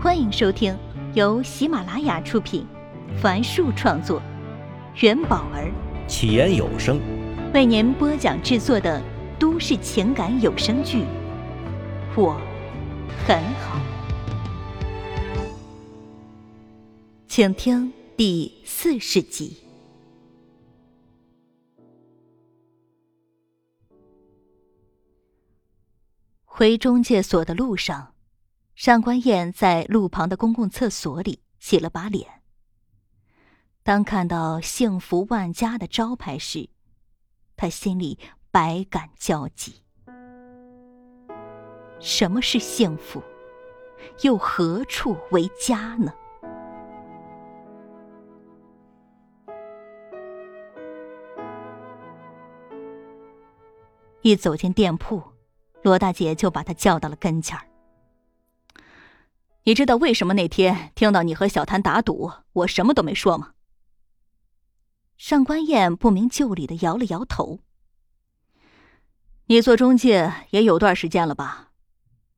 欢迎收听由喜马拉雅出品，凡树创作，元宝儿起言有声为您播讲制作的都市情感有声剧《我很好》，请听第四十集。回中介所的路上。上官燕在路旁的公共厕所里洗了把脸。当看到“幸福万家”的招牌时，她心里百感交集。什么是幸福？又何处为家呢？一走进店铺，罗大姐就把她叫到了跟前儿。你知道为什么那天听到你和小谭打赌，我什么都没说吗？上官燕不明就里的摇了摇头。你做中介也有段时间了吧？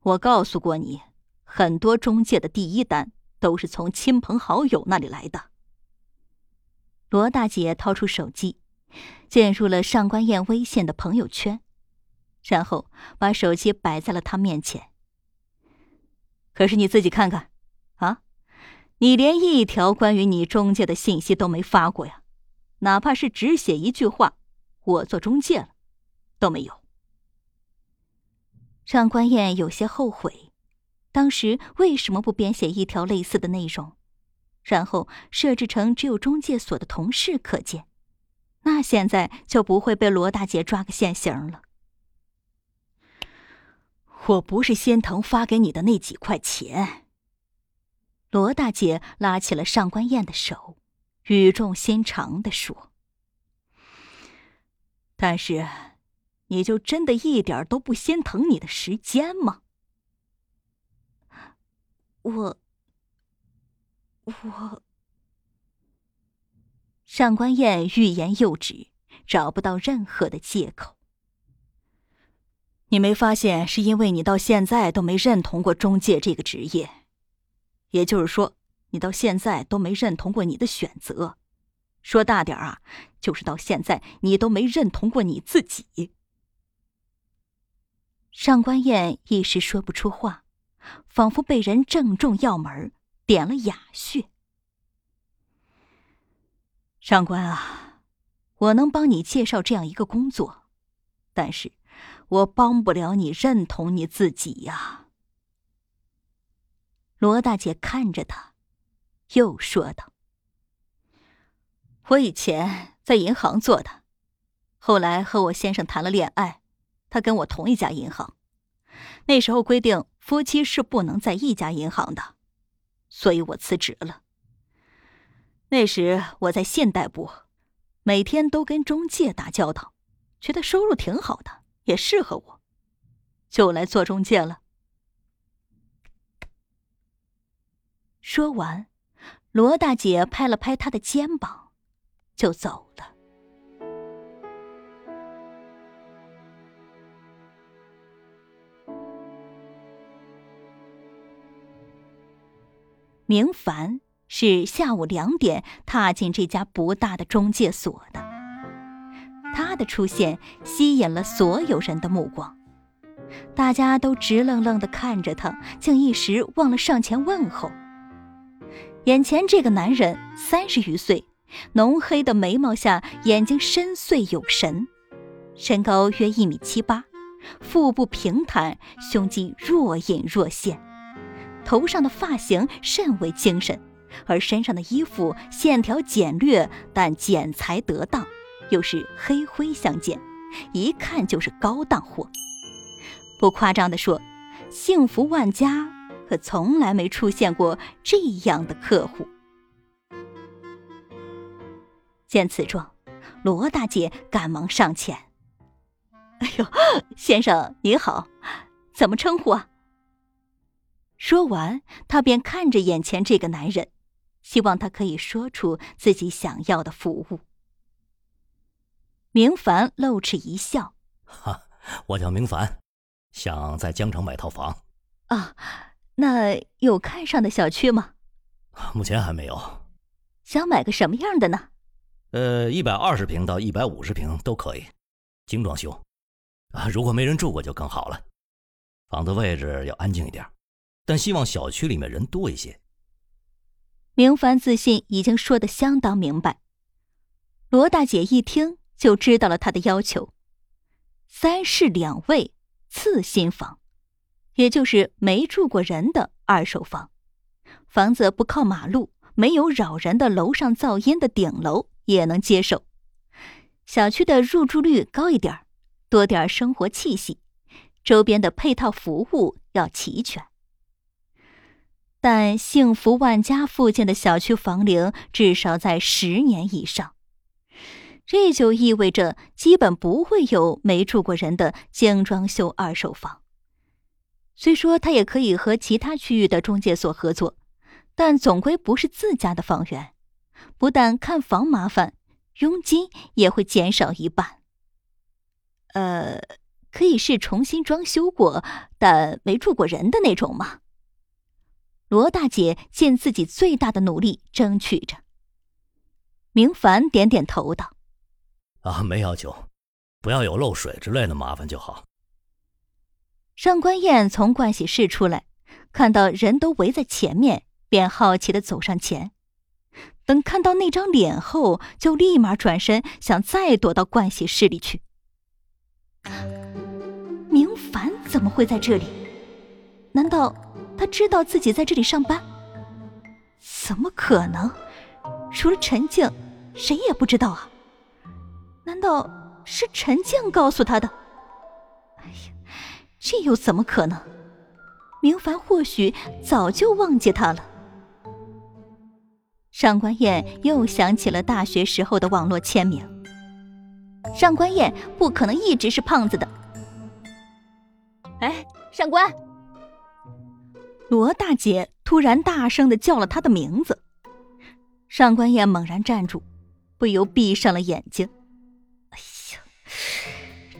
我告诉过你，很多中介的第一单都是从亲朋好友那里来的。罗大姐掏出手机，进入了上官燕微信的朋友圈，然后把手机摆在了她面前。可是你自己看看，啊，你连一条关于你中介的信息都没发过呀，哪怕是只写一句话“我做中介了”，都没有。上官燕有些后悔，当时为什么不编写一条类似的内容，然后设置成只有中介所的同事可见，那现在就不会被罗大姐抓个现行了。我不是心疼发给你的那几块钱。罗大姐拉起了上官燕的手，语重心长的说：“但是，你就真的一点都不心疼你的时间吗？”我，我，上官燕欲言又止，找不到任何的借口。你没发现，是因为你到现在都没认同过中介这个职业，也就是说，你到现在都没认同过你的选择。说大点啊，就是到现在你都没认同过你自己。上官燕一时说不出话，仿佛被人正中要门，点了哑穴。上官啊，我能帮你介绍这样一个工作，但是。我帮不了你认同你自己呀。罗大姐看着他，又说道：“我以前在银行做的，后来和我先生谈了恋爱，他跟我同一家银行。那时候规定夫妻是不能在一家银行的，所以我辞职了。那时我在信贷部，每天都跟中介打交道，觉得收入挺好的。”也适合我，就来做中介了。说完，罗大姐拍了拍他的肩膀，就走了。明凡是下午两点踏进这家不大的中介所的。的出现吸引了所有人的目光，大家都直愣愣的看着他，竟一时忘了上前问候。眼前这个男人三十余岁，浓黑的眉毛下眼睛深邃有神，身高约一米七八，腹部平坦，胸肌若隐若现，头上的发型甚为精神，而身上的衣服线条简略，但剪裁得当。又是黑灰相间，一看就是高档货。不夸张的说，幸福万家可从来没出现过这样的客户。见此状，罗大姐赶忙上前：“哎呦，先生您好，怎么称呼啊？”说完，她便看着眼前这个男人，希望他可以说出自己想要的服务。明凡露齿一笑：“哈，我叫明凡，想在江城买套房。”啊，那有看上的小区吗？目前还没有。想买个什么样的呢？呃，一百二十平到一百五十平都可以，精装修。啊，如果没人住过就更好了。房子位置要安静一点，但希望小区里面人多一些。明凡自信已经说的相当明白。罗大姐一听就知道了他的要求：三室两卫次新房，也就是没住过人的二手房。房子不靠马路，没有扰人的楼上噪音的顶楼也能接受。小区的入住率高一点，多点生活气息，周边的配套服务要齐全。但幸福万家附近的小区房龄至少在十年以上，这就意味着基本不会有没住过人的精装修二手房。虽说他也可以和其他区域的中介所合作，但总归不是自家的房源，不但看房麻烦，佣金也会减少一半。呃，可以是重新装修过但没住过人的那种吗？罗大姐尽自己最大的努力争取着。明凡点点头道：“啊，没要求，不要有漏水之类的麻烦就好。”上官燕从盥洗室出来，看到人都围在前面，便好奇的走上前。等看到那张脸后，就立马转身想再躲到盥洗室里去。明凡怎么会在这里？难道？他知道自己在这里上班，怎么可能？除了陈静，谁也不知道啊！难道是陈静告诉他的？哎呀，这又怎么可能？明凡或许早就忘记他了。上官燕又想起了大学时候的网络签名。上官燕不可能一直是胖子的。哎，上官。罗大姐突然大声的叫了他的名字，上官燕猛然站住，不由闭上了眼睛。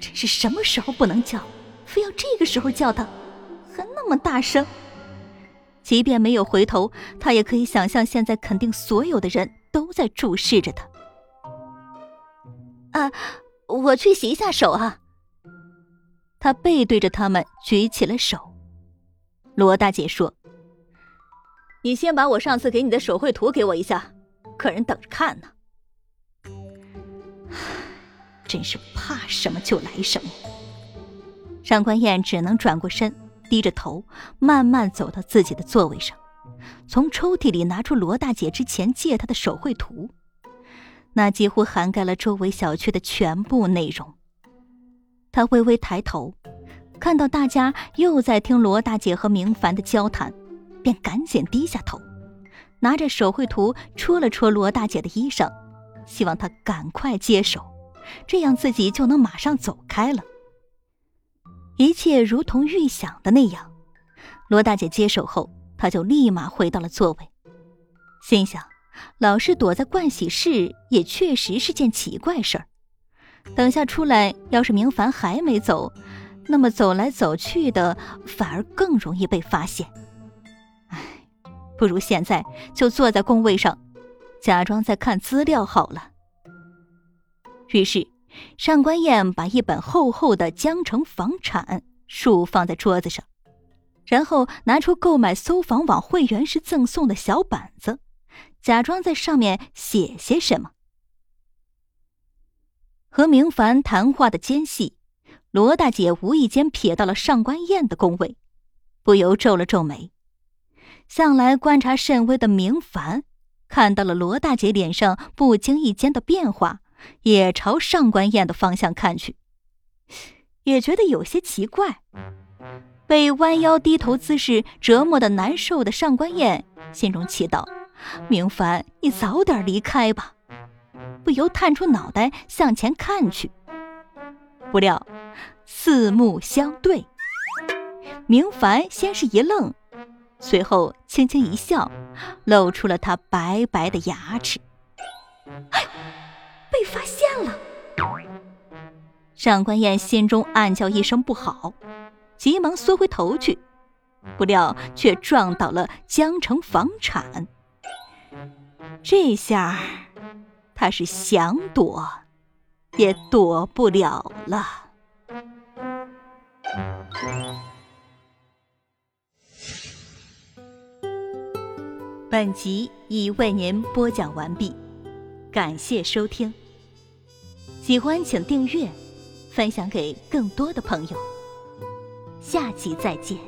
真是什么时候不能叫，非要这个时候叫他，还那么大声。即便没有回头，他也可以想象，现在肯定所有的人都在注视着他。啊，我去洗一下手啊。他背对着他们，举起了手。罗大姐说：“你先把我上次给你的手绘图给我一下，客人等着看呢。”真是怕什么就来什么。上官燕只能转过身，低着头，慢慢走到自己的座位上，从抽屉里拿出罗大姐之前借她的手绘图，那几乎涵盖了周围小区的全部内容。她微微抬头。看到大家又在听罗大姐和明凡的交谈，便赶紧低下头，拿着手绘图戳了戳罗大姐的衣裳，希望她赶快接手，这样自己就能马上走开了。一切如同预想的那样，罗大姐接手后，她就立马回到了座位，心想：老是躲在盥洗室，也确实是件奇怪事儿。等下出来，要是明凡还没走。那么走来走去的，反而更容易被发现。唉，不如现在就坐在工位上，假装在看资料好了。于是，上官燕把一本厚厚的《江城房产》书放在桌子上，然后拿出购买搜房网会员时赠送的小板子，假装在上面写些什么。和明凡谈话的间隙。罗大姐无意间瞥到了上官燕的工位，不由皱了皱眉。向来观察甚微的明凡，看到了罗大姐脸上不经意间的变化，也朝上官燕的方向看去，也觉得有些奇怪。被弯腰低头姿势折磨的难受的上官燕心中祈祷：“明凡，你早点离开吧。”不由探出脑袋向前看去。不料，四目相对，明凡先是一愣，随后轻轻一笑，露出了他白白的牙齿。发现了！上官燕心中暗叫一声不好，急忙缩回头去。不料却撞倒了江城房产。这下，他是想躲，也躲不了了。本集已为您播讲完毕，感谢收听。喜欢请订阅，分享给更多的朋友。下集再见。